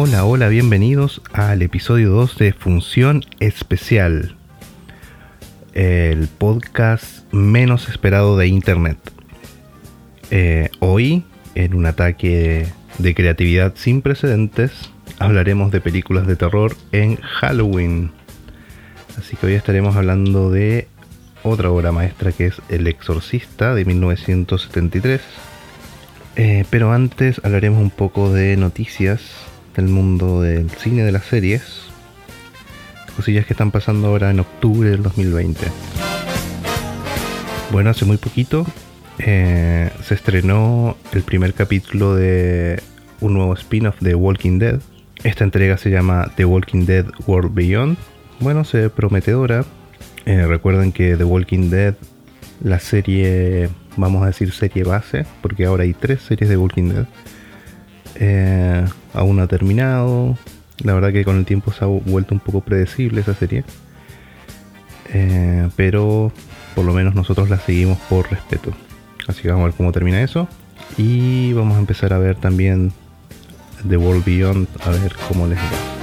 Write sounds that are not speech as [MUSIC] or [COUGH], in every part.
Hola, hola, bienvenidos al episodio 2 de Función Especial, el podcast menos esperado de Internet. Eh, hoy, en un ataque de creatividad sin precedentes, hablaremos de películas de terror en Halloween. Así que hoy estaremos hablando de otra obra maestra que es El Exorcista de 1973. Eh, pero antes hablaremos un poco de noticias del mundo del cine de las series. Cosillas que están pasando ahora en octubre del 2020. Bueno, hace muy poquito eh, se estrenó el primer capítulo de un nuevo spin-off de Walking Dead. Esta entrega se llama The Walking Dead World Beyond. Bueno, se ve prometedora. Eh, recuerden que The Walking Dead, la serie, vamos a decir serie base, porque ahora hay tres series de Walking Dead. Eh, aún no ha terminado. La verdad que con el tiempo se ha vuelto un poco predecible esa serie. Eh, pero por lo menos nosotros la seguimos por respeto. Así que vamos a ver cómo termina eso. Y vamos a empezar a ver también The World Beyond, a ver cómo les va.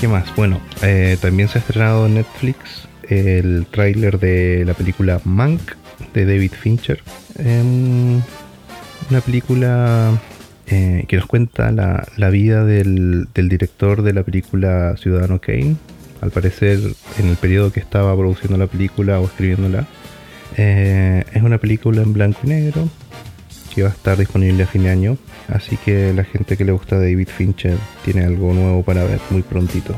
¿Qué más? Bueno, eh, también se ha estrenado en Netflix el tráiler de la película Mank de David Fincher. Em, una película eh, que nos cuenta la, vida del, director de la película Ciudadano Kane. Al parecer, en el periodo que estaba produciendo la película o escribiéndola, eh, es una película en blanco y negro que va a estar disponible a fin de año. Así que la gente que le gusta David Fincher tiene algo nuevo para ver muy prontito.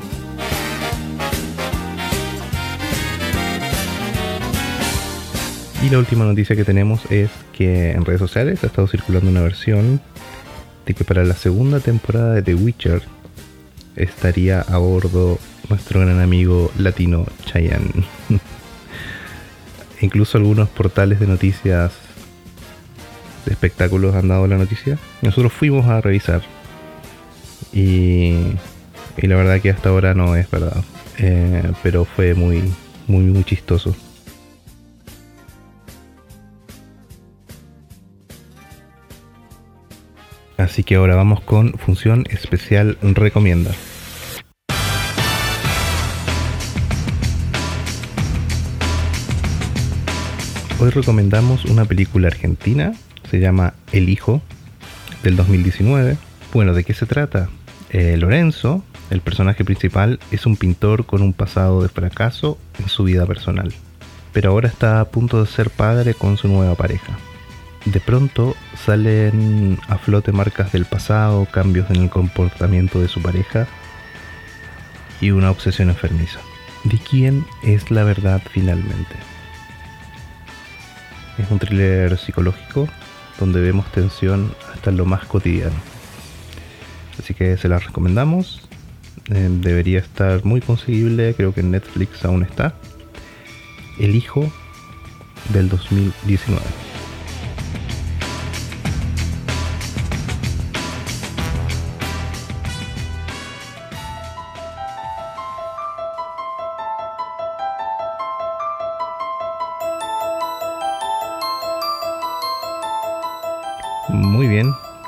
Y la última noticia que tenemos es que en redes sociales ha estado circulando una versión de que para la segunda temporada de The Witcher estaría a bordo nuestro gran amigo latino Chayanne. [LAUGHS] Incluso algunos portales de noticias de espectáculos han dado la noticia. Nosotros fuimos a revisar y, y la verdad que hasta ahora no es verdad. Eh, pero fue muy, muy, muy chistoso. Así que ahora vamos con función especial recomienda. Hoy recomendamos una película argentina, se llama El Hijo, del 2019. Bueno, ¿de qué se trata? Eh, Lorenzo, el personaje principal, es un pintor con un pasado de fracaso en su vida personal, pero ahora está a punto de ser padre con su nueva pareja de pronto salen a flote marcas del pasado, cambios en el comportamiento de su pareja y una obsesión enfermiza. ¿De quién es la verdad finalmente? Es un thriller psicológico donde vemos tensión hasta lo más cotidiano. Así que se la recomendamos. Eh, debería estar muy conseguible, creo que en Netflix aún está. El hijo del 2019.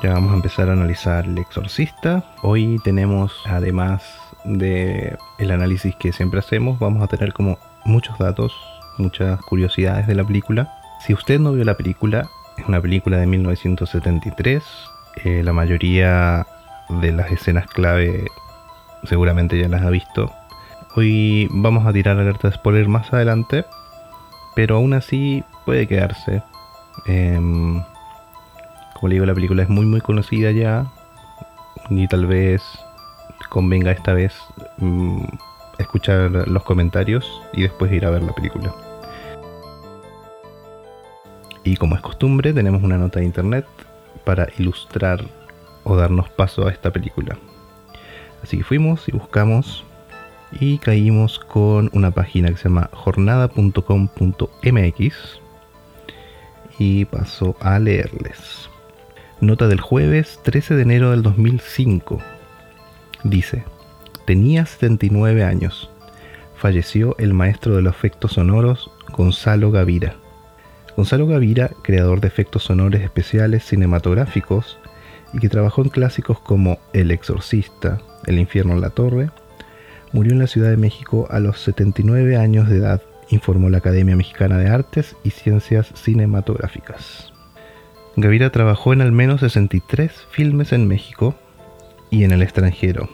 Ya vamos a empezar a analizar El Exorcista. Hoy tenemos, además de el análisis que siempre hacemos, vamos a tener como muchos datos, muchas curiosidades de la película. Si usted no vio la película, es una película de 1973. Eh, la mayoría de las escenas clave seguramente ya las ha visto. Hoy vamos a tirar alerta de spoiler más adelante, pero aún así puede quedarse. Em, como le digo, la película es muy muy conocida ya y tal vez convenga esta vez mm, escuchar los comentarios y después ir a ver la película. Y como es costumbre, tenemos una nota de internet para ilustrar o darnos paso a esta película. Así que fuimos y buscamos y caímos con una página que se llama jornada.com.mx y paso a leerles. Nota del jueves 13 de enero del 2005. Dice, tenía 79 años. Falleció el maestro de los efectos sonoros Gonzalo Gavira. Gonzalo Gavira, creador de efectos sonores especiales cinematográficos y que trabajó en clásicos como El Exorcista, El Infierno en la Torre, murió en la Ciudad de México a los 79 años de edad, informó la Academia Mexicana de Artes y Ciencias Cinematográficas. Gavira trabajó en al menos 63 filmes en México y en el extranjero.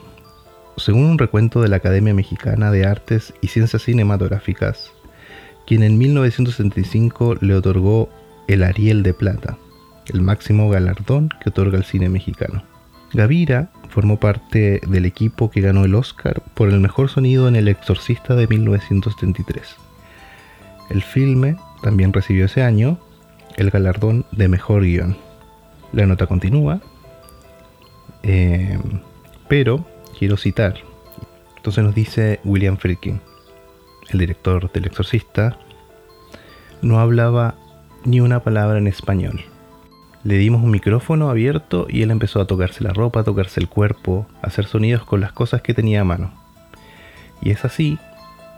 Según un recuento de la Academia Mexicana de Artes y Ciencias Cinematográficas, quien en 1975 le otorgó el Ariel de Plata, el máximo galardón que otorga el cine mexicano. Gavira formó parte del equipo que ganó el Oscar por el mejor sonido en El Exorcista de 1973. El filme también recibió ese año el galardón de mejor guion. La nota continúa, eh, pero quiero citar. Entonces nos dice William Friedkin, el director del Exorcista, no hablaba ni una palabra en español. Le dimos un micrófono abierto y él empezó a tocarse la ropa, a tocarse el cuerpo, a hacer sonidos con las cosas que tenía a mano. Y es así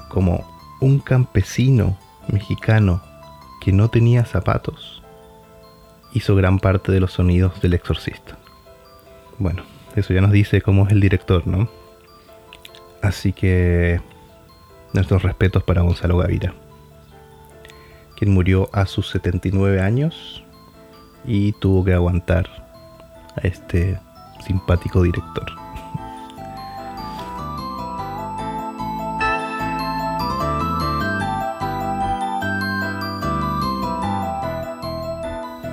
como un campesino mexicano que no tenía zapatos, hizo gran parte de los sonidos del exorcista. Bueno, eso ya nos dice cómo es el director, ¿no? Así que nuestros respetos para Gonzalo Gavira, quien murió a sus 79 años y tuvo que aguantar a este simpático director.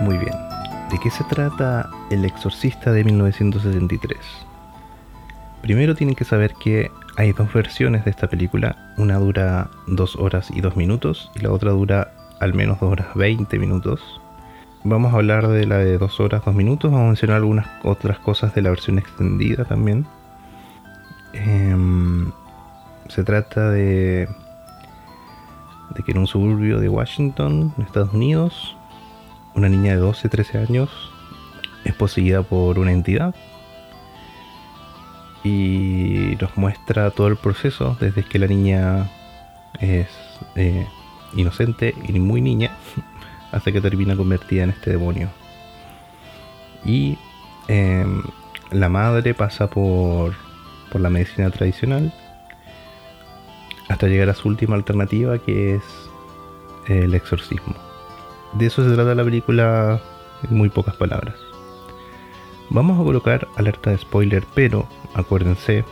Muy bien. ¿De qué se trata El Exorcista de 1973? Primero tienen que saber que hay dos versiones de esta película. Una dura 2 horas y 2 minutos y la otra dura al menos 2 horas 20 minutos. Vamos a hablar de la de 2 horas 2 minutos. Vamos a mencionar algunas otras cosas de la versión extendida también. Em, se trata de, de que en un suburbio de Washington, Estados Unidos, una niña de 12, 13 años es poseída por una entidad y nos muestra todo el proceso desde que la niña es eh, inocente y muy niña [LAUGHS] hasta que termina convertida en este demonio. Y em, la madre pasa por, por la medicina tradicional hasta llegar a su última alternativa que es el exorcismo de eso se trata la película en muy pocas palabras. Vamos a colocar alerta de spoiler, pero acuérdense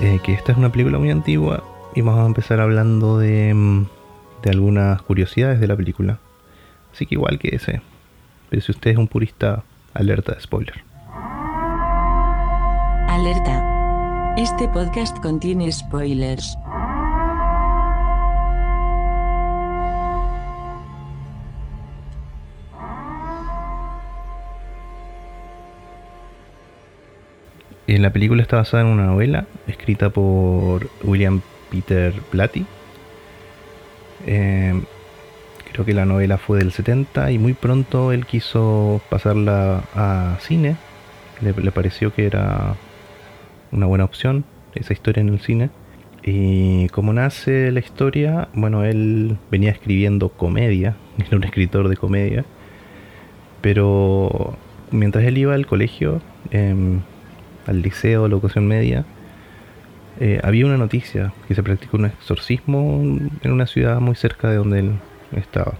eh, que esta es una película muy antigua y vamos a empezar hablando de, mm, de algunas curiosidades de la película. Así que igual que ese. Pero si usted es un purista, alerta de spoiler. Alerta. Este podcast contiene spoilers. La película está basada en una novela escrita por William Peter Blatty. Eh, creo que la novela fue del 70 y muy pronto él quiso pasarla a cine. Le, pareció que era una buena opción esa historia en el cine. Y como nace la historia, bueno, él venía escribiendo comedia, [LAUGHS] era un escritor de comedia. Pero mientras él iba al colegio, eh, al liceo, la educación media, eh, había una noticia que se practicó un exorcismo en una ciudad muy cerca de donde él estaba.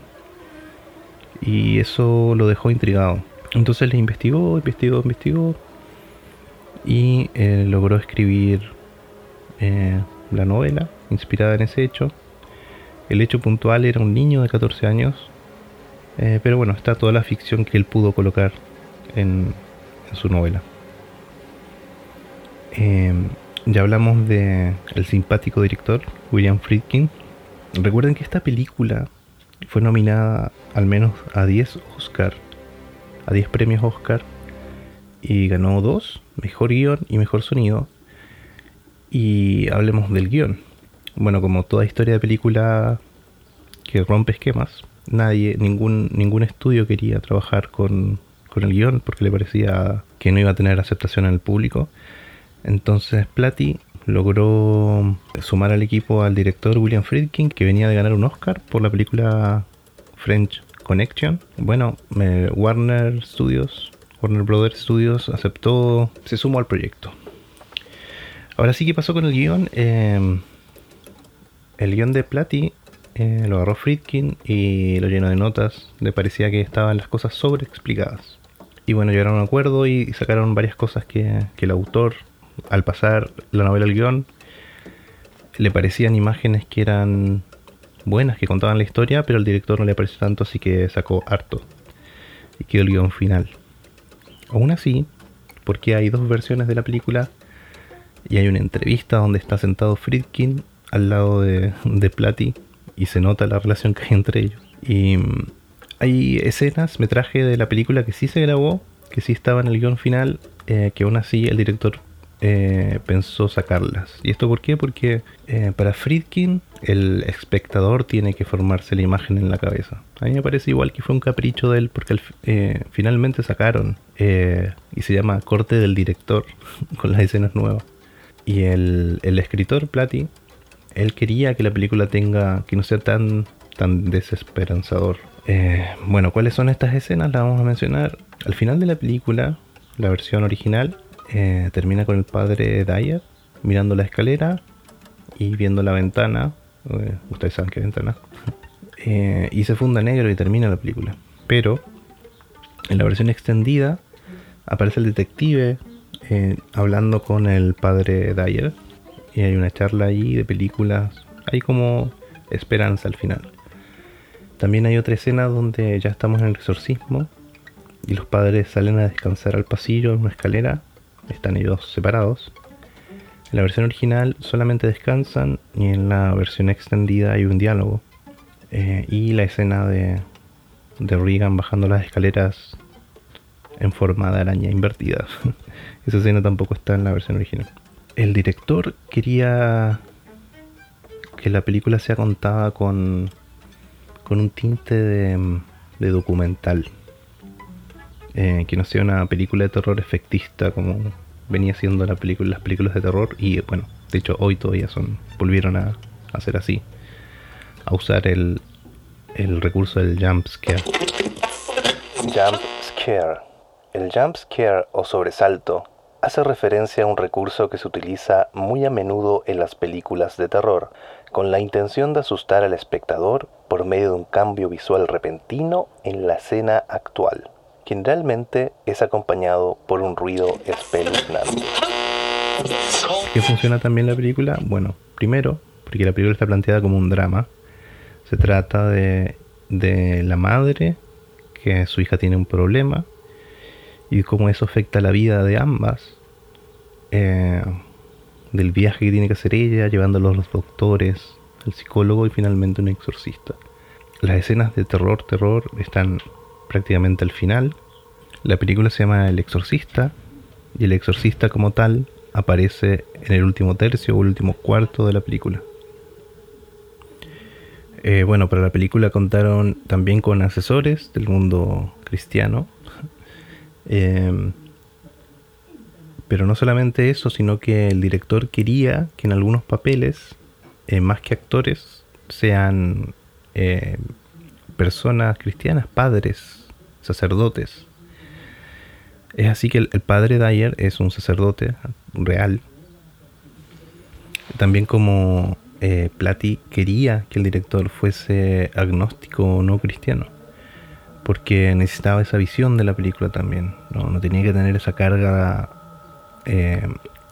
Y eso lo dejó intrigado. Entonces le investigó, investigó, investigó y eh, logró escribir eh, la novela inspirada en ese hecho. El hecho puntual era un niño de 14 años, pero bueno, está toda la ficción que él pudo colocar en su novela. Em, ya hablamos de el simpático director William Friedkin. Recuerden que esta película fue nominada al menos a 10 Oscar, a 10 premios Oscar y ganó dos, mejor guion y mejor sonido. Y hablemos del guion. Bueno, como toda historia de película que rompe esquemas, nadie, ningún, ningún estudio quería trabajar con, con el guion porque le parecía que no iba a tener aceptación en el público. Entonces Platy logró sumar al equipo al director William Friedkin, que venía de ganar un Oscar por la película French Connection. Bueno, Warner Studios, Warner Brothers Studios aceptó, se sumó al proyecto. Ahora sí, ¿qué pasó con el guion? Em, el guion de Platy eh, lo agarró Friedkin y lo llenó de notas. Le parecía que estaban las cosas sobreexplicadas. Y bueno, llegaron a un acuerdo y sacaron varias cosas que, que el autor, al pasar la novela al guion, le parecían imágenes que eran buenas, que contaban la historia, pero al director no le pareció tanto, así que sacó harto. Y quedó el guion final. Aún así, porque hay dos versiones de la película, y hay una entrevista donde está sentado Friedkin al lado de, de Platy y se nota la relación que hay entre ellos. Y mm, hay escenas, metraje de la película que sí se grabó, que sí estaba en el guion final, eh, que aún así el director eh, pensó sacarlas. ¿Y esto por qué? Porque eh, para Friedkin el espectador tiene que formarse la imagen en la cabeza. A mí me parece igual que fue un capricho de él porque finalmente sacaron y se llama corte del director [LAUGHS] con las escenas nuevas. Y el, el escritor Platy él quería que la película tenga, que no sea tan, tan desesperanzador. Eh, bueno, ¿cuáles son estas escenas? Las vamos a mencionar. Al final de la película, la versión original, eh, termina con el padre Dyer mirando la escalera y viendo la ventana. Eh, ustedes saben qué ventana. [LAUGHS] y se funda negro y termina la película. Pero en la versión extendida aparece el detective hablando con el padre Dyer y hay una charla ahí de películas. Hay como esperanza al final. También hay otra escena donde ya estamos en el exorcismo y los padres salen a descansar al pasillo en una escalera. Están ellos separados. En la versión original solamente descansan y en la versión extendida hay un diálogo. Eh, y la escena de, de Regan bajando las escaleras en forma de araña invertida. [LAUGHS] Esa escena tampoco está en la versión original el director quería que la película sea contada con, con un tinte de, documental. Eh, que no sea una película de terror efectista como venía siendo las películas de terror. Y bueno, de hecho hoy todavía son volvieron a, hacer así. A usar el, el recurso del jump scare. Jump scare. El jump scare o sobresalto hace referencia a un recurso que se utiliza muy a menudo en las películas de terror, con la intención de asustar al espectador por medio de un cambio visual repentino en la escena actual. Generalmente es acompañado por un ruido espeluznante. ¿Qué funciona también la película? Bueno, primero, porque la película está planteada como un drama. Se trata de, de la madre, que su hija tiene un problema, y cómo eso afecta la vida de ambas, eh, del viaje que tiene que hacer ella, llevándolos a los doctores, el psicólogo y finalmente un exorcista. Las escenas de terror, terror están prácticamente al final. La película se llama El exorcista y el exorcista como tal aparece en el último tercio o último cuarto de la película. Eh, bueno, para la película contaron también con asesores del mundo cristiano, [LAUGHS] Em, pero no solamente eso, sino que el director quería que en algunos papeles, eh, más que actores, sean eh, personas cristianas, padres, sacerdotes. Es así que el, padre Dyer es un sacerdote real. También como eh, Platy quería que el director fuese agnóstico o no cristiano porque necesitaba esa visión de la película también. No, tenía que tener esa carga, eh,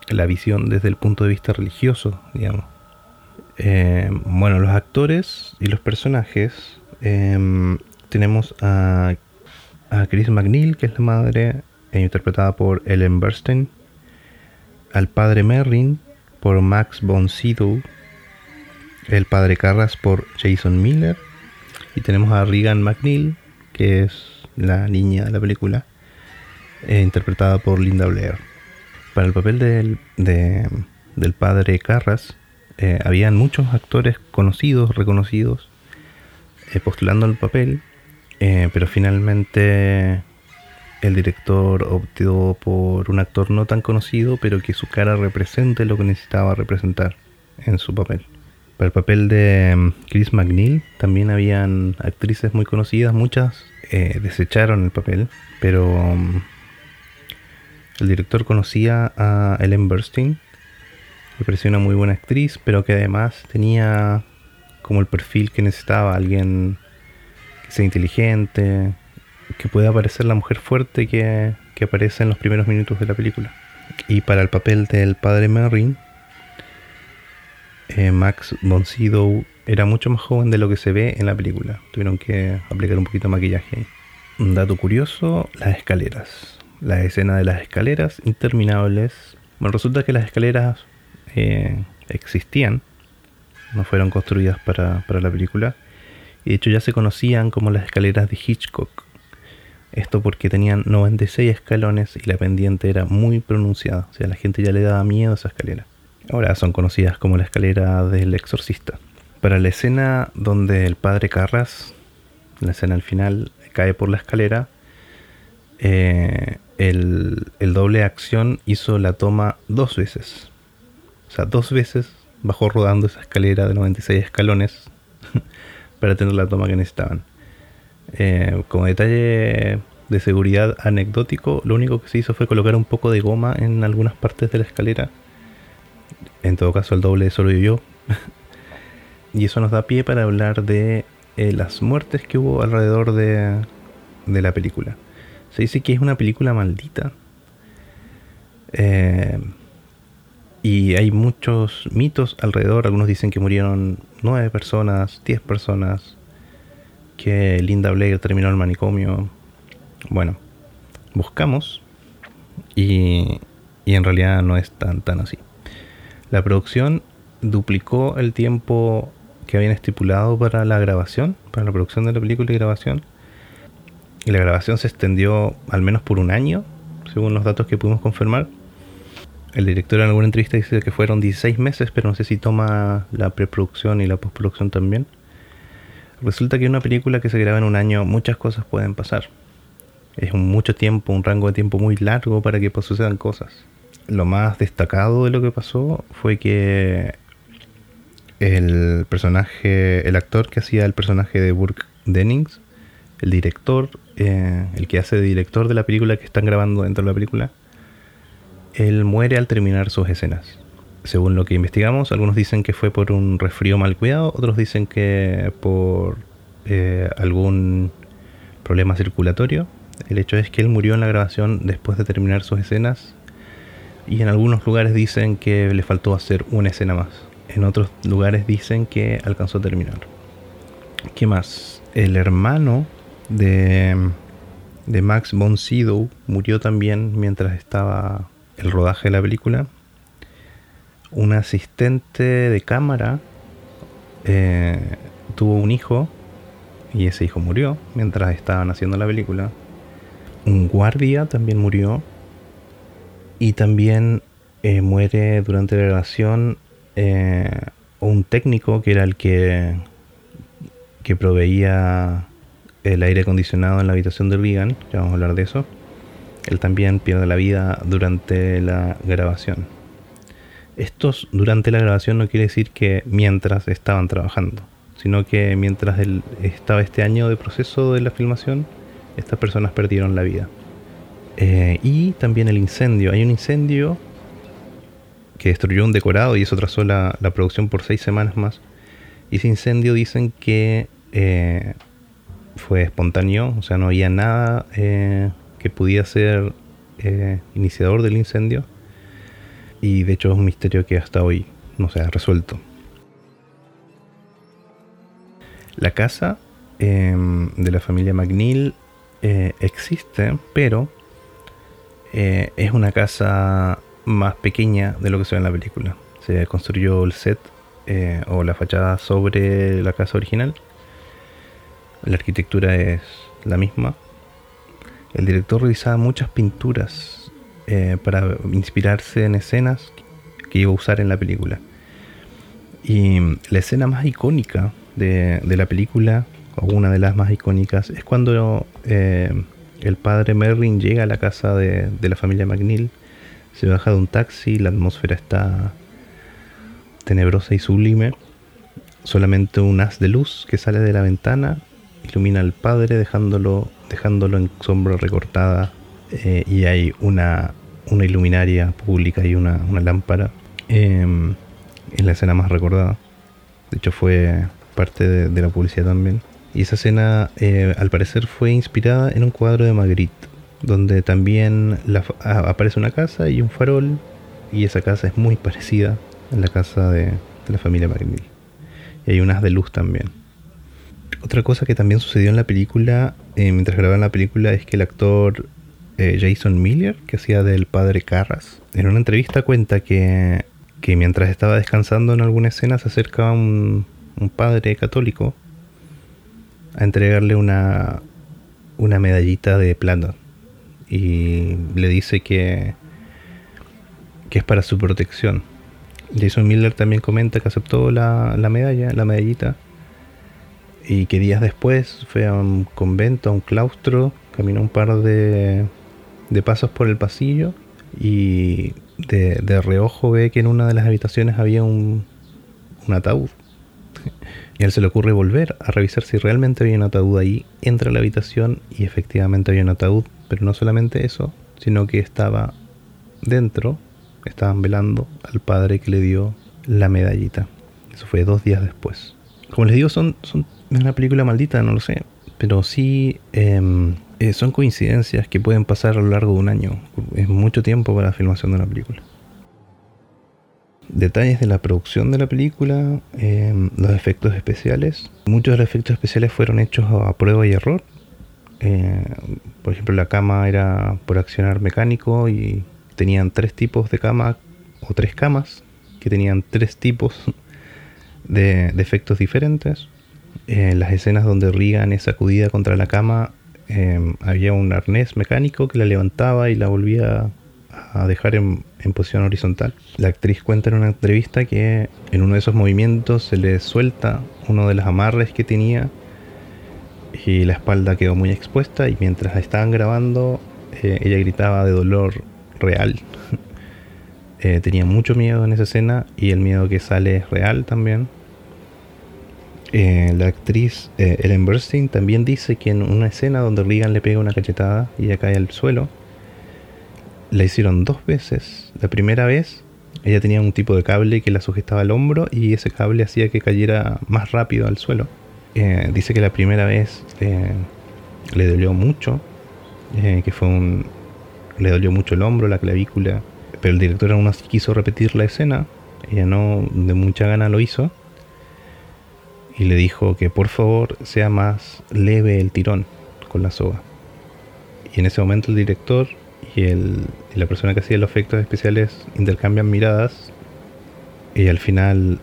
la visión desde el punto de vista religioso, digamos. Eh, bueno, los actores y los personajes. Em, tenemos a, a Chris McNeil, que es la madre, interpretada por Ellen Burstyn. Al padre Merrin, por Max von Sydow. El padre Carras, por Jason Miller. Y tenemos a Regan McNeil, que es la niña de la película, eh, interpretada por Linda Blair. Para el papel del, del padre Carras, eh, habían muchos actores conocidos, reconocidos, eh, postulando el papel, pero finalmente el director optó por un actor no tan conocido, pero que su cara represente lo que necesitaba representar en su papel. Para el papel de mm, Chris McNeil también habían actrices muy conocidas, muchas eh, desecharon el papel, pero mm, el director conocía a Ellen Burstyn, le pareció una muy buena actriz, pero que además tenía como el perfil que necesitaba, alguien sea inteligente, que pueda parecer la mujer fuerte que, que aparece en los primeros minutos de la película. Y para el papel del padre Merrin, eh, Max von era mucho más joven de lo que se ve en la película. Tuvieron que aplicar un poquito de maquillaje. Un dato curioso, las escaleras. La escena de las escaleras interminables. Bueno, resulta que las escaleras eh, existían, no fueron construidas para, para la película. De hecho ya se conocían como las escaleras de Hitchcock. Esto porque tenían 96 escalones y la pendiente era muy pronunciada. O sea, la gente ya le daba miedo a esa escalera. Ahora son conocidas como la escalera del exorcista. Para la escena donde el padre Carras, la escena al final, cae por la escalera, eh, el doble acción hizo la toma dos veces. O sea, dos veces bajó rodando esa escalera de 96 escalones para tener la toma que necesitaban. Eh, como detalle de seguridad anecdótico, lo único que se hizo fue colocar un poco de goma en algunas partes de la escalera. En todo caso, el doble solo vivió. [LAUGHS] y eso nos da pie para hablar de eh, las muertes que hubo alrededor de, de, la película. Se dice que es una película maldita. Eh, y hay muchos mitos alrededor. Algunos dicen que murieron nueve personas, diez personas, que Linda Blair terminó el manicomio. Bueno, buscamos y, y en realidad no es tan, tan así. La producción duplicó el tiempo que habían estipulado para la grabación, para la producción de la película y grabación. Y la grabación se extendió al menos por un año, según los datos que pudimos confirmar. El director en alguna entrevista dice que fueron 16 meses, pero no sé si toma la preproducción y la postproducción también. Resulta que en una película que se graba en un año muchas cosas pueden pasar. Es un mucho tiempo, un rango de tiempo muy largo para que sucedan cosas. Lo más destacado de lo que pasó fue que el personaje, el actor que hacía el personaje de Burke Dennings, el director, eh, el que hace director de la película que están grabando dentro de la película, él muere al terminar sus escenas según lo que investigamos, algunos dicen que fue por un resfrío mal cuidado, otros dicen que por eh, algún problema circulatorio. El hecho es que él murió en la grabación después de terminar sus escenas y en algunos lugares dicen que le faltó hacer una escena más. En otros lugares dicen que alcanzó a terminar. ¿Qué más? El hermano de, de Max von Sydow murió también mientras estaba el rodaje de la película un asistente de cámara eh, tuvo un hijo y ese hijo murió mientras estaban haciendo la película. Un guardia también murió y también eh, muere durante la grabación eh, un técnico que era el que, que proveía el aire acondicionado en la habitación de Regan, ya vamos a hablar de eso. Él también pierde la vida durante la grabación. Estos durante la grabación no quiere decir que mientras estaban trabajando, sino que mientras estaba este año de proceso de la filmación, estas personas perdieron la vida. Eh, y también el incendio. Hay un incendio que destruyó un decorado y eso trazó la, la producción por seis semanas más. Y ese incendio dicen que eh, fue espontáneo, o sea, no había nada eh, que pudiera ser iniciador del incendio y de hecho es un misterio que hasta hoy no se ha resuelto. La casa em, de la familia McNeil eh, existe, pero eh, es una casa más pequeña de lo que se ve en la película. Se construyó el set eh, o la fachada sobre la casa original. La arquitectura es la misma. El director realizaba muchas pinturas eh, para inspirarse en escenas que iba a usar en la película. Y la escena más icónica de, la película, o una de las más icónicas, es cuando eh, el padre Merlin llega a la casa de, la familia McNeil, se baja de un taxi, la atmósfera está tenebrosa y sublime, solamente un haz de luz que sale de la ventana ilumina al padre dejándolo, dejándolo en sombra recortada eh, y hay una, una iluminaria pública y una, una lámpara em, en la escena más recordada. De hecho fue parte de, la publicidad también. Y esa escena eh, al parecer fue inspirada en un cuadro de Magritte, donde también aparece una casa y un farol y esa casa es muy parecida a la casa de, la familia Magritte. Y hay unas de luz también. Otra cosa que también sucedió en la película, eh, mientras grababan la película, es que el actor eh, Jason Miller, que hacía del padre Carras, en una entrevista cuenta que, que mientras estaba descansando en alguna escena se acerca un, un padre católico a entregarle una, una medallita de plata y le dice que, que es para su protección. Jason Miller también comenta que aceptó la, la medalla, la medallita, y que días después fue a un convento, a un claustro, caminó un par de, de pasos por el pasillo y de, de, reojo ve que en una de las habitaciones había un, un ataúd. Y a él se le ocurre volver a revisar si realmente había un ataúd ahí, entra a la habitación y efectivamente había un ataúd, pero no solamente eso, sino que estaba dentro, estaban velando al padre que le dio la medallita. Eso fue dos días después. Como les digo, son, son una película maldita, no lo sé. Pero sí em, eh, son coincidencias que pueden pasar a lo largo de un año. Es mucho tiempo para la filmación de una película. Detalles de la producción de la película, em, los efectos especiales. Muchos de los efectos especiales fueron hechos a, prueba y error. Eh, por ejemplo, la cama era por accionar mecánico y tenían tres tipos de cama o tres camas que tenían tres tipos de efectos diferentes en las escenas donde Regan es sacudida contra la cama, em, había un arnés mecánico que la levantaba y la volvía a dejar en, posición horizontal. La actriz cuenta en una entrevista que en uno de esos movimientos se le suelta uno de los amarres que tenía y la espalda quedó muy expuesta y mientras estaban grabando eh, ella gritaba de dolor real. [LAUGHS] Eh, tenía mucho miedo en esa escena y el miedo que sale es real también. Eh, la actriz eh, Ellen Burstyn también dice que en una escena donde Regan le pega una cachetada y ella cae al suelo, la hicieron dos veces. La primera vez ella tenía un tipo de cable que la sujetaba al hombro y ese cable hacía que cayera más rápido al suelo. Eh, dice que la primera vez le dolió mucho, que fue un... le dolió mucho el hombro, la clavícula, pero el director aún así quiso repetir la escena, ella no de mucha gana lo hizo y le dijo que por favor sea más leve el tirón con la soga. Y en ese momento el director y, el, la persona que hacía los efectos especiales intercambian miradas y al final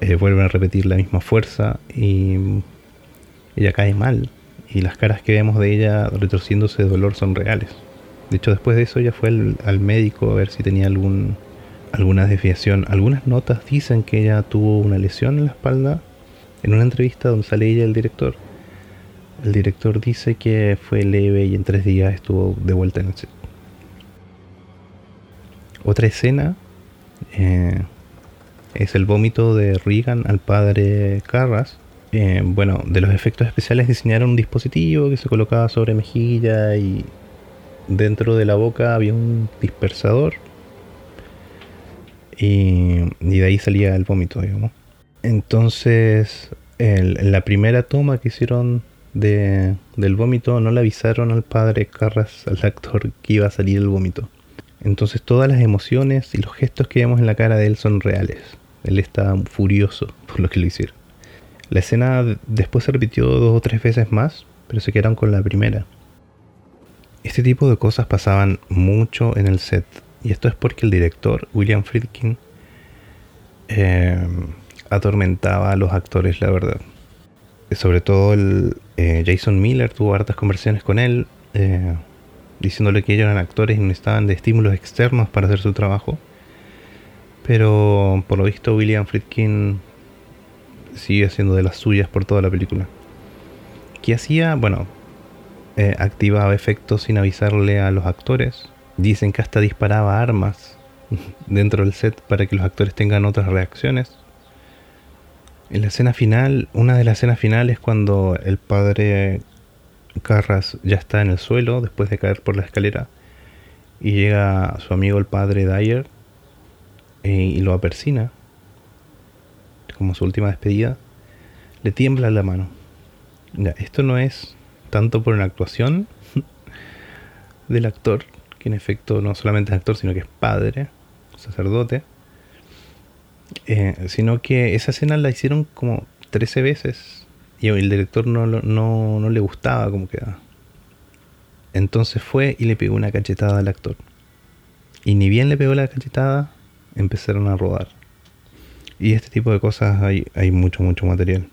eh, vuelven a repetir la misma fuerza y ella cae mal y las caras que vemos de ella retorciéndose de dolor son reales. De hecho después de eso ella fue al, médico a ver si tenía algún alguna desviación. Algunas notas dicen que ella tuvo una lesión en la espalda en una entrevista donde sale ella el director, el director dice que fue leve y en tres días estuvo de vuelta en el set. Otra escena eh, es el vómito de Regan al padre Carras. Eh, bueno, de los efectos especiales diseñaron un dispositivo que se colocaba sobre mejilla y dentro de la boca había un dispersador y, y de ahí salía el vómito, digamos. Entonces, en la primera toma que hicieron de, del vómito, no le avisaron al padre Carras, al actor, que iba a salir el vómito. Entonces, todas las emociones y los gestos que vemos en la cara de él son reales. Él está furioso por lo que lo hicieron. La escena después se repitió dos o tres veces más, pero se quedaron con la primera. Este tipo de cosas pasaban mucho en el set, y esto es porque el director, William Friedkin, eh, atormentaba a los actores, la verdad. Sobre todo el eh, Jason Miller tuvo hartas conversaciones con él, eh, diciéndole que ellos eran actores y necesitaban de estímulos externos para hacer su trabajo. Pero por lo visto William Friedkin sigue haciendo de las suyas por toda la película. ¿Qué hacía? Bueno, eh, activaba efectos sin avisarle a los actores. Dicen que hasta disparaba armas [LAUGHS] dentro del set para que los actores tengan otras reacciones. En la escena final, una de las escenas finales cuando el padre Carras ya está en el suelo después de caer por la escalera y llega su amigo el padre Dyer eh, y lo apersina como su última despedida, le tiembla la mano. esto no es tanto por una actuación [LAUGHS] del actor, que en efecto no solamente es actor, sino que es padre, sacerdote, eh, sino que esa escena la hicieron como 13 veces y el director no, no, no le gustaba como quedaba. Entonces fue y le pegó una cachetada al actor. Y ni bien le pegó la cachetada, empezaron a rodar. Y este tipo de cosas hay, hay mucho, mucho material.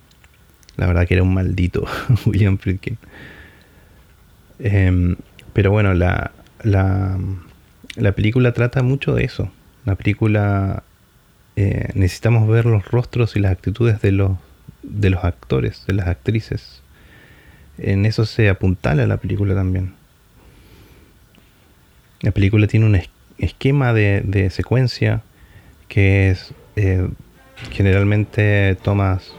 La verdad que era un maldito [LAUGHS] William Friedkin. Em, pero bueno, la, la, la, película trata mucho de eso. La película eh, necesitamos ver los rostros y las actitudes de los, de los actores, de las actrices. En eso se apuntala la película también. La película tiene un esquema de, secuencia que es eh, generalmente tomas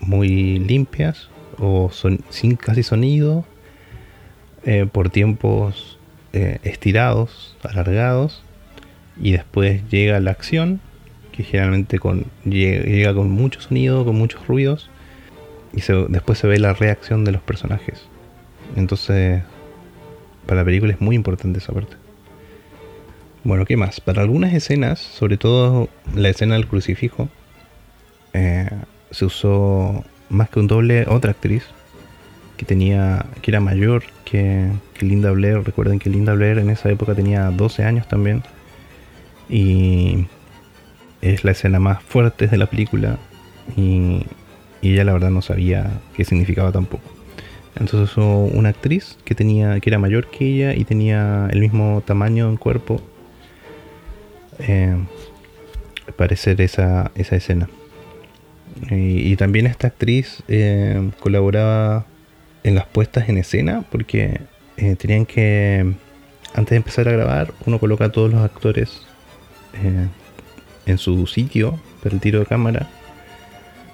muy limpias o sin casi sonido eh, por tiempos estirados, alargados y después llega la acción que generalmente con, llega, con mucho sonido, con muchos ruidos y después se ve la reacción de los personajes. Entonces, para la película es muy importante esa parte. Bueno, ¿qué más? Para algunas escenas, sobre todo la escena del crucifijo, eh, se usó más que un doble otra actriz que tenía que era mayor que, Linda Blair. Recuerden que Linda Blair en esa época tenía 12 años también. Y es la escena más fuerte de la película. Y, y ella la verdad no sabía qué significaba tampoco. Entonces una actriz que tenía que era mayor que ella y tenía el mismo tamaño en cuerpo eh, parecer esa, esa escena. Y, también esta actriz eh, colaboraba en las puestas en escena porque eh, tenían que, antes de empezar a grabar, uno coloca a todos los actores eh, en su sitio para tiro de cámara.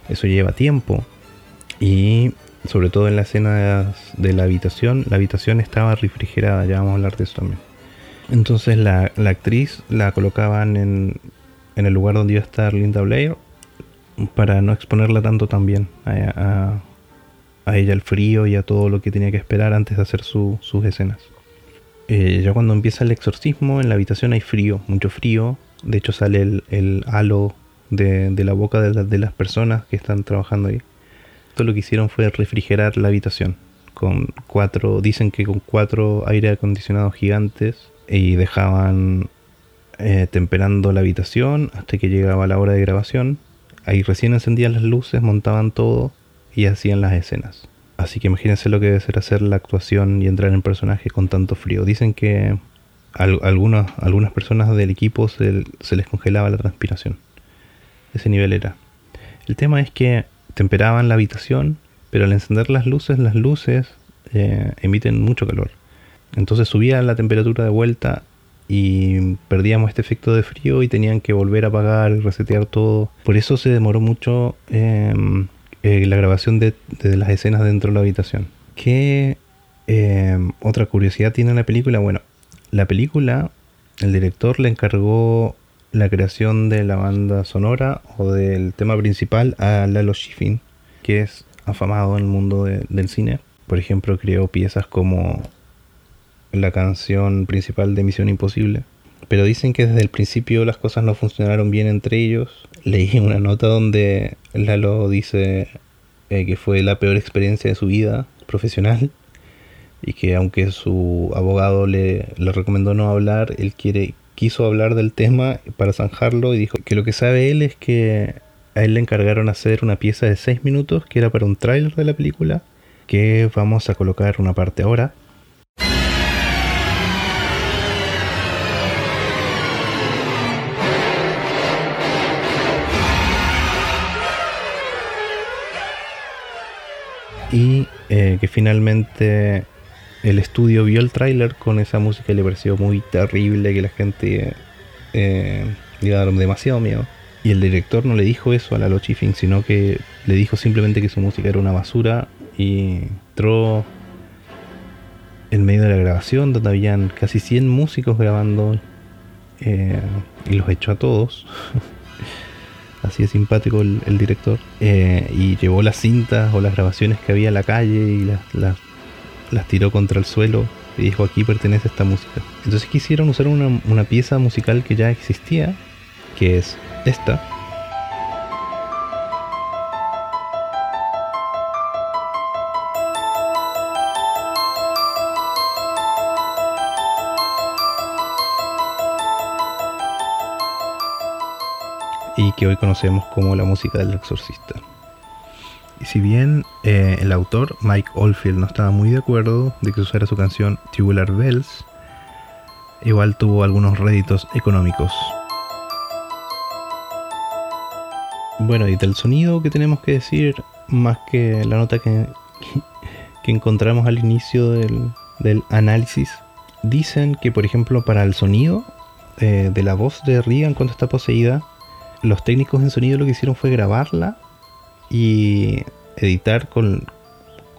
Eso lleva tiempo. Y sobre todo en la escena de la habitación, la habitación estaba refrigerada, ya vamos a hablar de eso también. Entonces la, actriz la colocaban en, en, el lugar donde iba a estar Linda Blair para no exponerla tanto también a, ella al frío y a todo lo que tenía que esperar antes de hacer sus escenas. Eh, ya cuando empieza el exorcismo, en la habitación hay frío, mucho frío. De hecho sale el, halo de, la boca de, de, las personas que están trabajando ahí. Todo lo que hicieron fue refrigerar la habitación. Con cuatro, dicen que con cuatro aire acondicionados gigantes y dejaban eh, temperando la habitación hasta que llegaba la hora de grabación. Ahí recién encendían las luces, montaban todo y hacían las escenas. Así que imagínense lo que debe ser hacer la actuación y entrar en personaje con tanto frío. Dicen que algunas, algunas personas del equipo se, les congelaba la transpiración. Ese nivel era. El tema es que temperaban la habitación, pero al encender las luces, las luces eh, emiten mucho calor. Entonces subía la temperatura de vuelta y perdíamos este efecto de frío y tenían que volver a apagar y resetear todo. Por eso se demoró mucho em, eh, la grabación de, las escenas dentro de la habitación. ¿Qué em, otra curiosidad tiene la película? Bueno, la película, el director le encargó la creación de la banda sonora o del tema principal a Lalo Schifrin, que es afamado en el mundo del cine. Por ejemplo, creó piezas como la canción principal de Misión Imposible. Pero dicen que desde el principio las cosas no funcionaron bien entre ellos. Leí una nota donde Lalo dice eh, que fue la peor experiencia de su vida profesional y que aunque su abogado le, le recomendó no hablar, él quiere, quiso hablar del tema para zanjarlo y dijo que lo que sabe él es que a él le encargaron hacer una pieza de 6 minutos que era para un tráiler de la película que vamos a colocar una parte ahora. Y eh, que finalmente el estudio vio el tráiler con esa música y le pareció muy terrible, que la gente eh, le iba a dar demasiado miedo. Y el director no le dijo eso a Lalo Schifrin, sino que le dijo simplemente que su música era una basura y entró en medio de la grabación donde habían casi 100 músicos grabando eh, y los echó a todos. [LAUGHS] Así es simpático el, director. Eh, y llevó las cintas o las grabaciones que había en la calle y las, tiró contra el suelo y dijo aquí pertenece esta música. Entonces quisieron usar una, una pieza musical que ya existía, que es esta y que hoy conocemos como la música del exorcista. Si bien eh, el autor, Mike Oldfield, no estaba muy de acuerdo de que usara su canción Tubular Bells, igual tuvo algunos réditos económicos. Bueno, y del sonido que tenemos que decir, más que la nota que, [LAUGHS] encontramos al inicio del, del, análisis, dicen que, por ejemplo, para el sonido eh, de la voz de Regan cuando está poseída, los técnicos en sonido lo que hicieron fue grabarla y editar con,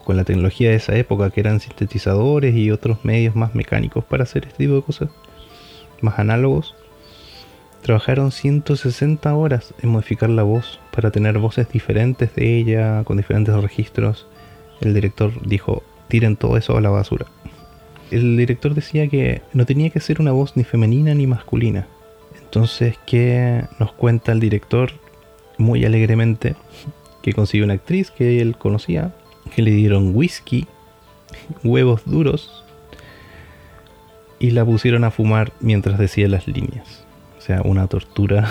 la tecnología de esa época, que eran sintetizadores y otros medios más mecánicos para hacer este tipo de cosas, más análogos. Trabajaron 160 horas en modificar la voz para tener voces diferentes de ella, con diferentes registros. El director dijo, tiren todo eso a la basura. El director decía que no tenía que ser una voz ni femenina ni masculina, entonces, ¿qué nos cuenta el director muy alegremente? Que consiguió una actriz que él conocía, que le dieron whisky, huevos duros y la pusieron a fumar mientras decía las líneas. O sea, una tortura.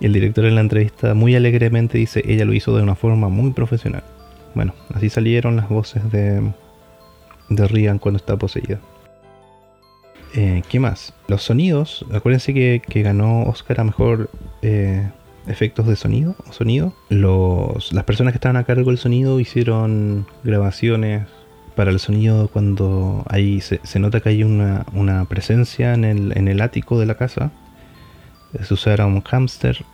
El director en la entrevista muy alegremente dice, ella lo hizo de una forma muy profesional. Bueno, así salieron las voces de, de cuando está poseída. Eh, ¿Qué más? Los sonidos. Acuérdense que, ganó Oscar a mejor eh, efectos de sonido o sonido. Los, las personas que estaban a cargo del sonido hicieron grabaciones para el sonido cuando hay, se, nota que hay una, presencia en el, en el, ático de la casa. Se usaron un hámster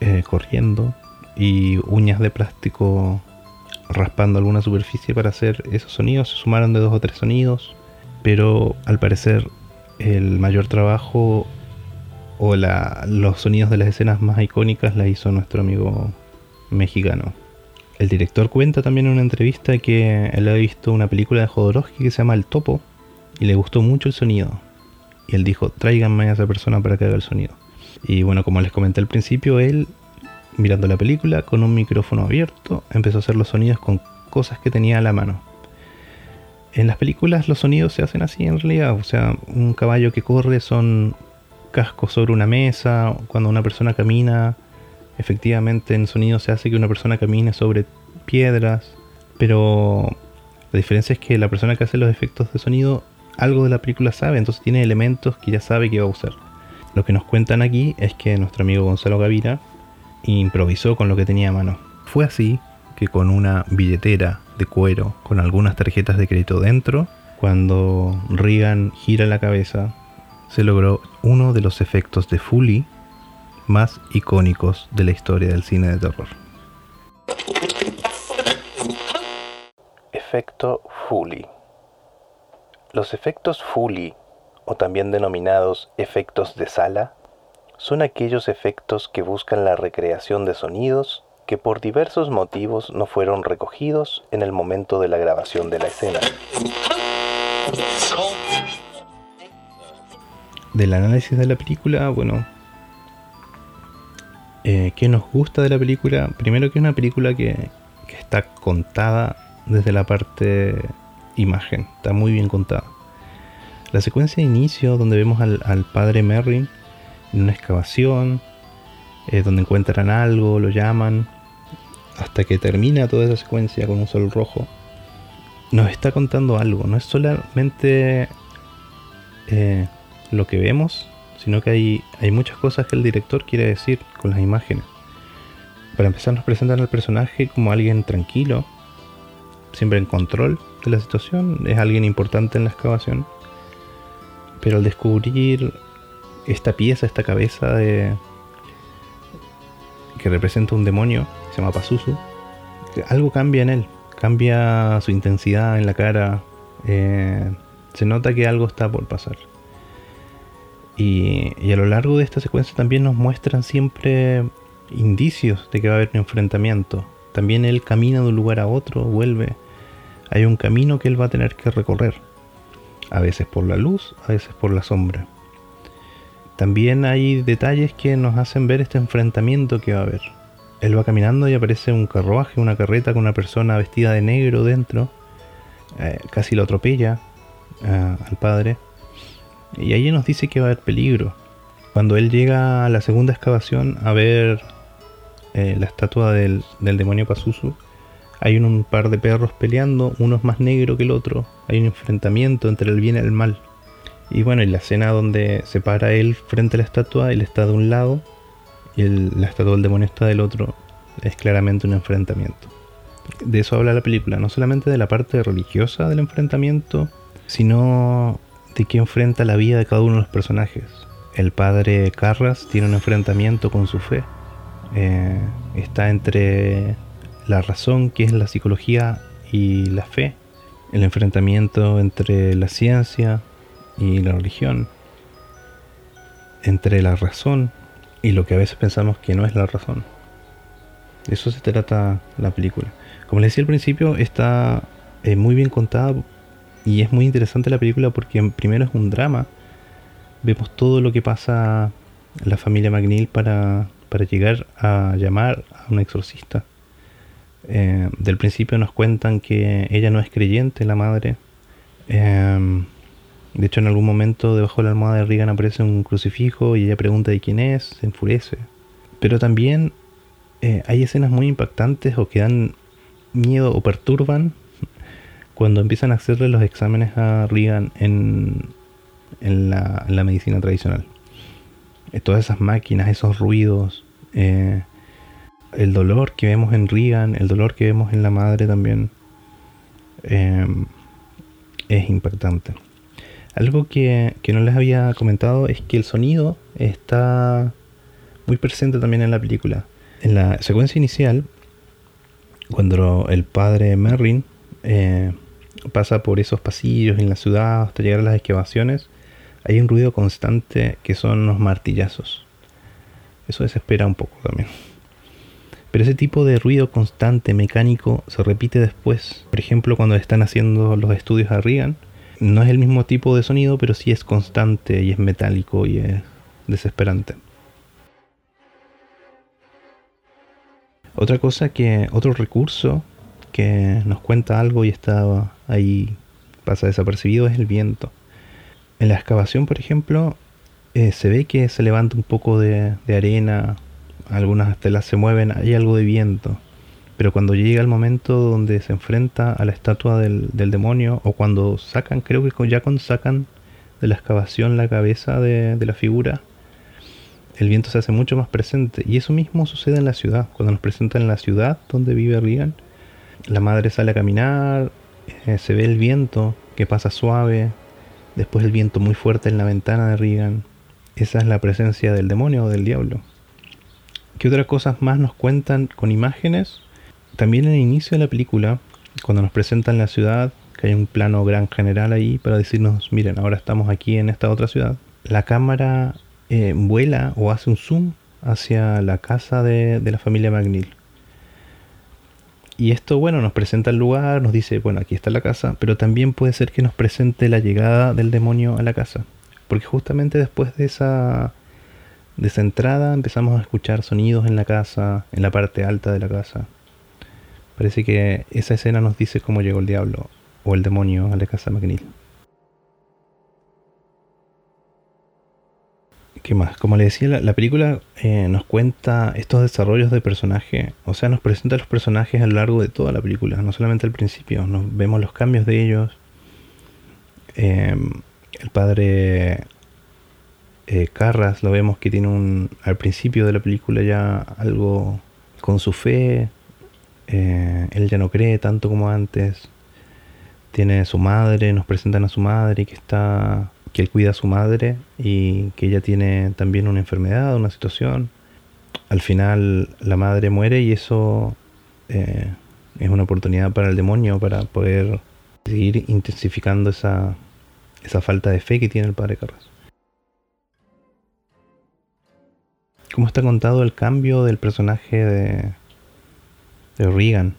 eh, corriendo y uñas de plástico raspando alguna superficie para hacer esos sonidos. Se sumaron de dos o tres sonidos, pero al parecer el mayor trabajo o los sonidos de las escenas más icónicas la hizo nuestro amigo mexicano. El director cuenta también en una entrevista que él ha visto una película de Jodorowsky que se llama El Topo y le gustó mucho el sonido. Y él dijo, tráiganme a esa persona para que haga el sonido. Y bueno, como les comenté al principio, él, mirando la película, con un micrófono abierto, empezó a hacer los sonidos con cosas que tenía a la mano en las películas los sonidos se hacen así en realidad. O sea, un caballo que corre son cascos sobre una mesa. Cuando una persona camina, efectivamente en sonido se hace que una persona camine sobre piedras. Pero la diferencia es que la persona que hace los efectos de sonido algo de la película sabe, entonces tiene elementos que ya sabe que va a usar. Lo que nos cuentan aquí es que nuestro amigo Gonzalo Gavira improvisó con lo que tenía a mano. Fue así que con una billetera de cuero con algunas tarjetas de crédito dentro, cuando Regan gira la cabeza, se logró uno de los efectos de Foley más icónicos de la historia del cine de terror. Efecto Foley. Los efectos Foley, o también denominados efectos de sala, son aquellos efectos que buscan la recreación de sonidos que por diversos motivos no fueron recogidos en el momento de la grabación de la escena. Del análisis de la película, bueno, eh, ¿qué nos gusta de la película? Primero que es una película que, está contada desde la parte imagen, está muy bien contada. La secuencia de inicio donde vemos al, padre Merry en una excavación, eh, donde encuentran algo, lo llaman, hasta que termina toda esa secuencia con un sol rojo, nos está contando algo. No es solamente eh, lo que vemos, sino que hay, hay muchas cosas que el director quiere decir con las imágenes. Para empezar nos presentan al personaje como alguien tranquilo, siempre en control de la situación, es alguien importante en la excavación. Pero al descubrir esta pieza, esta cabeza de, que representa un demonio, se llama Pazuzu, algo cambia en él, cambia su intensidad en la cara, eh, se nota que algo está por pasar. Y, a lo largo de esta secuencia también nos muestran siempre indicios de que va a haber un enfrentamiento. También él camina de un lugar a otro, vuelve. Hay un camino que él va a tener que recorrer. A veces por la luz, a veces por la sombra. También hay detalles que nos hacen ver este enfrentamiento que va a haber. Él va caminando y aparece un carruaje, una carreta con una persona vestida de negro dentro. Eh, casi lo atropella eh, al padre. Y ahí nos dice que va a haber peligro. Cuando él llega a la segunda excavación a ver eh, la estatua del, demonio Pazuzu, hay un, par de perros peleando, uno es más negro que el otro, hay un enfrentamiento entre el bien y el mal. Y bueno, en la escena donde se para él frente a la estatua, él está de un lado y la estatua del demonio está del otro, es claramente un enfrentamiento. De eso habla la película, no solamente de la parte religiosa del enfrentamiento, sino que enfrenta la vida de cada uno de los personajes. El padre Carras tiene un enfrentamiento con su fe. Eh, está entre la razón, que es la psicología, y la fe. El enfrentamiento entre la ciencia y la religión. Entre la razón y lo que a veces pensamos que no es la razón. De eso se trata la película. Como les decía al principio, está eh, muy bien contada y es muy interesante la película porque primero es un drama. Vemos todo lo que pasa la familia McNeil para, para llegar a llamar a un exorcista. Eh, del principio nos cuentan que ella no es creyente, la madre. Em, de hecho, en algún momento debajo de la almohada de Reagan aparece un crucifijo y ella pregunta de quién es, se enfurece. Pero también eh, hay escenas muy impactantes o que dan miedo o perturban cuando empiezan a hacerle los exámenes a Reagan en, en, la, medicina tradicional. Eh, todas esas máquinas, esos ruidos, eh, el dolor que vemos en Reagan, el dolor que vemos en la madre también, em, es impactante. Algo que, que, no les había comentado es que el sonido está muy presente también en la película. En la secuencia inicial, cuando el padre Merrin eh, pasa por esos pasillos en la ciudad hasta llegar a las excavaciones, hay un ruido constante que son los martillazos. Eso desespera un poco también. Pero ese tipo de ruido constante mecánico se repite después. Por ejemplo, cuando están haciendo los estudios a Reagan, no es el mismo tipo de sonido, pero sí es constante y es metálico y es desesperante. Otra cosa que, otro recurso que nos cuenta algo y está ahí, pasa desapercibido, es el viento. En la excavación, por ejemplo, eh, se ve que se levanta un poco de, arena, algunas telas se mueven, hay algo de viento. Pero cuando llega el momento donde se enfrenta a la estatua del, demonio, o cuando sacan, creo que ya cuando sacan de la excavación la cabeza de, de la figura, el viento se hace mucho más presente. Y eso mismo sucede en la ciudad. Cuando nos presentan en la ciudad donde vive Regan, la madre sale a caminar, eh, se ve el viento que pasa suave, después el viento muy fuerte en la ventana de Regan. Esa es la presencia del demonio o del diablo. ¿Qué otras cosas más nos cuentan con imágenes? También en el inicio de la película, cuando nos presentan la ciudad, que hay un plano gran general ahí para decirnos, miren, ahora estamos aquí en esta otra ciudad. La cámara eh, vuela o hace un zoom hacia la casa de, de la familia McNeil y esto, bueno, nos presenta el lugar, nos dice, bueno, aquí está la casa, pero también puede ser que nos presente la llegada del demonio a la casa. Porque justamente después de esa, de esa entrada empezamos a escuchar sonidos en la casa, en la parte alta de la casa. Parece que esa escena nos dice cómo llegó el diablo o el demonio a la casa McNeil. ¿Qué más? Como le decía, la, película eh, nos cuenta estos desarrollos de personaje, o sea, nos presenta a los personajes a lo largo de toda la película, no solamente al principio, nos vemos los cambios de ellos. Em, el padre eh, Carras lo vemos que tiene un, al principio de la película ya algo con su fe, eh, él ya no cree tanto como antes, tiene su madre, nos presentan a su madre que está que él cuida a su madre y que ella tiene también una enfermedad, una situación. al final la madre muere y eso eh, es una oportunidad para el demonio para poder seguir intensificando esa, esa falta de fe que tiene el padre Carras. ¿Cómo está contado el cambio del personaje de, de Regan?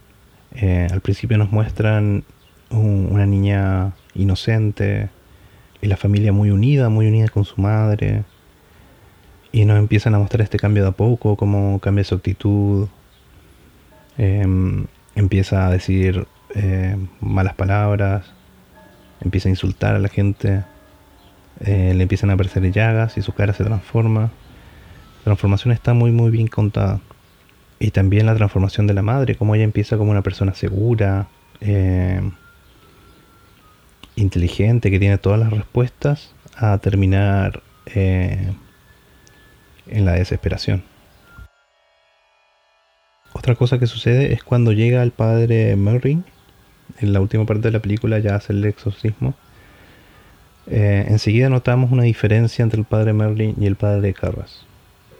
Eh, al principio nos muestran una niña inocente y la familia muy unida, muy unida con su madre. Y nos empiezan a mostrar este cambio de a poco, cómo cambia su actitud. Em, empieza a decir eh, malas palabras, empieza a insultar a la gente, eh, le empiezan a aparecer llagas y su cara se transforma. La transformación está muy muy bien contada. Y también la transformación de la madre, como ella empieza como una persona segura, eh, inteligente, que tiene todas las respuestas, a terminar en la desesperación. Otra cosa que sucede es cuando llega el padre Merrin, en la última parte de la película ya hace el exorcismo. Eh, enseguida notamos una diferencia entre el padre Merlin y el padre Carras.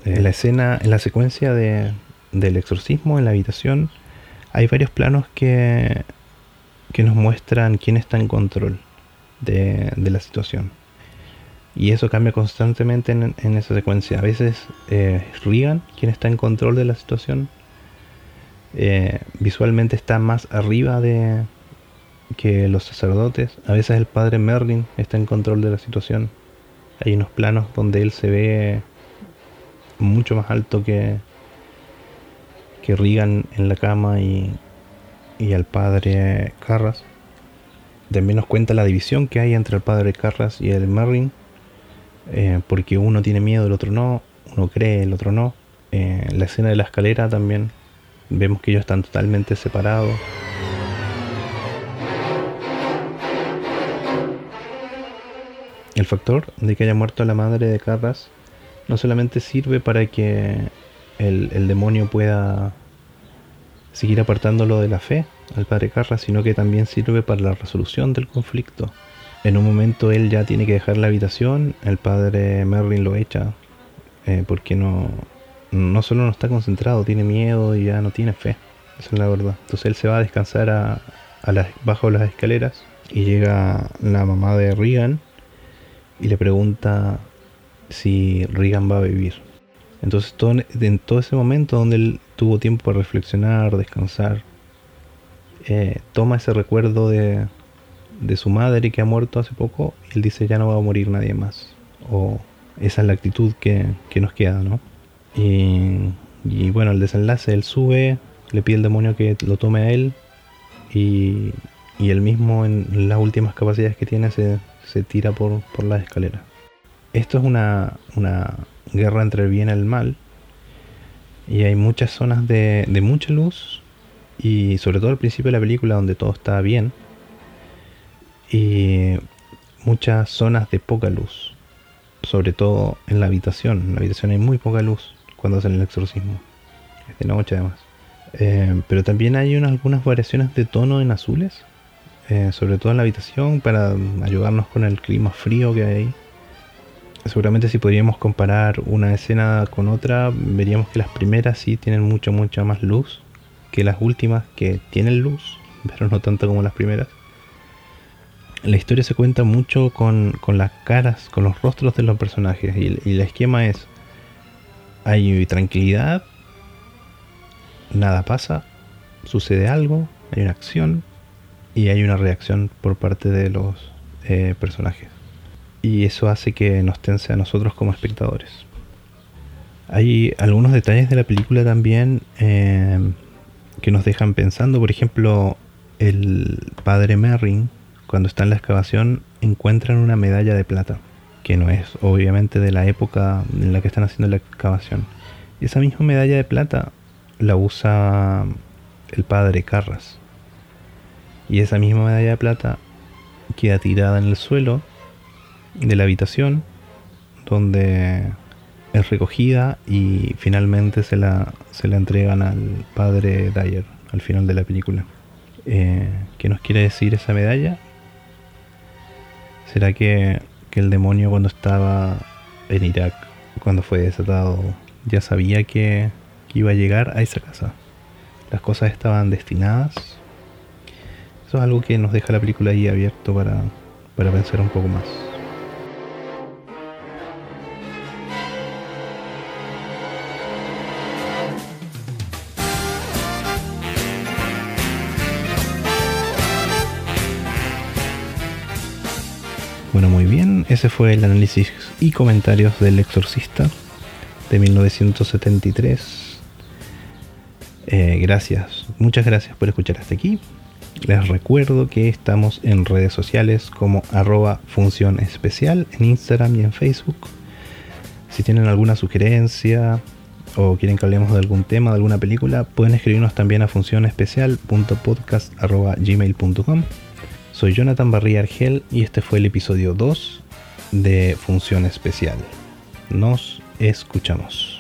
En la escena, en la secuencia de, del exorcismo en la habitación, hay varios planos que, que nos muestran quién está en control de, la situación. Y eso cambia constantemente en, esa secuencia. A veces eh, quien está en control de la situación eh, visualmente está más arriba de que los sacerdotes. A veces el padre Merlin está en control de la situación. Hay unos planos donde él se ve mucho más alto que, que Regan en la cama y, y al padre Carras. También nos cuenta la división que hay entre el padre Carras y el Merlin. Eh, porque uno tiene miedo, el otro no. Uno cree, el otro no. Eh, la escena de la escalera también Vemos que ellos están totalmente separados. El factor de que haya muerto la madre de Carras no solamente sirve para que el, demonio pueda seguir apartándolo de la fe al padre Carras, sino que también sirve para la resolución del conflicto. En un momento él ya tiene que dejar la habitación, el padre Merlin lo echa eh, porque no, no solo no está concentrado, tiene miedo y ya no tiene fe. Esa es la verdad. Entonces él se va a descansar a, bajo las escaleras y llega la mamá de Regan y le pregunta si Regan va a vivir. Entonces en todo ese momento donde él tuvo tiempo para reflexionar, descansar, eh, toma ese recuerdo de, de su madre que ha muerto hace poco y él dice ya no va a morir nadie más. O esa es la actitud que, que nos queda, ¿no? Y, bueno, el desenlace, él sube, le pide al demonio que lo tome a él y, y él mismo en las últimas capacidades que tiene se, tira por, por la escalera. Esto es una, una guerra entre el bien y el mal y hay muchas zonas de, de mucha luz y sobre todo al principio de la película donde todo está bien y muchas zonas de poca luz sobre todo en la habitación en la habitación hay muy poca luz cuando hacen el exorcismo. Es de noche además. Eh, pero también hay unas, algunas variaciones de tono en azules, eh, sobre todo en la habitación, para ayudarnos con el clima frío que hay ahí. Seguramente si podríamos comparar una escena con otra, veríamos que las primeras sí tienen mucha, mucha más luz que las últimas que tienen luz, [LAUGHS] pero no tanto como las primeras. La historia se cuenta mucho con, las caras, con los rostros de los personajes y, y el esquema es hay tranquilidad, nada pasa, sucede algo, hay una acción y hay una reacción por parte de los eh, personajes. Y eso hace que nos tense a nosotros como espectadores. Hay algunos detalles de la película también eh, que nos dejan pensando. Por ejemplo, el padre Merrin, cuando está en la excavación, encuentran una medalla de plata que no es obviamente de la época en la que están haciendo la excavación. Y esa misma medalla de plata la usa el padre Carras. Y esa misma medalla de plata queda tirada en el suelo de la habitación donde es recogida y finalmente se la, se la entregan al padre Dyer al final de la película. Eh, ¿Qué nos quiere decir esa medalla? ¿Será que que el demonio cuando estaba en Irak, cuando fue desatado, ya sabía que, que iba a llegar a esa casa. Las cosas estaban destinadas. Eso es algo que nos deja la película ahí abierto para, para pensar un poco más. Ese fue el análisis y comentarios del exorcista de 1973. Eh, gracias, muchas gracias por escuchar hasta aquí. Les recuerdo que estamos en redes sociales como arroba función especial en Instagram y en Facebook. Si tienen alguna sugerencia o quieren que hablemos de algún tema, de alguna película, pueden escribirnos también a funcionespecial.podcast.gmail.com. Soy Jonathan Barría Argel y este fue el episodio 2 de Función Especial. Nos escuchamos.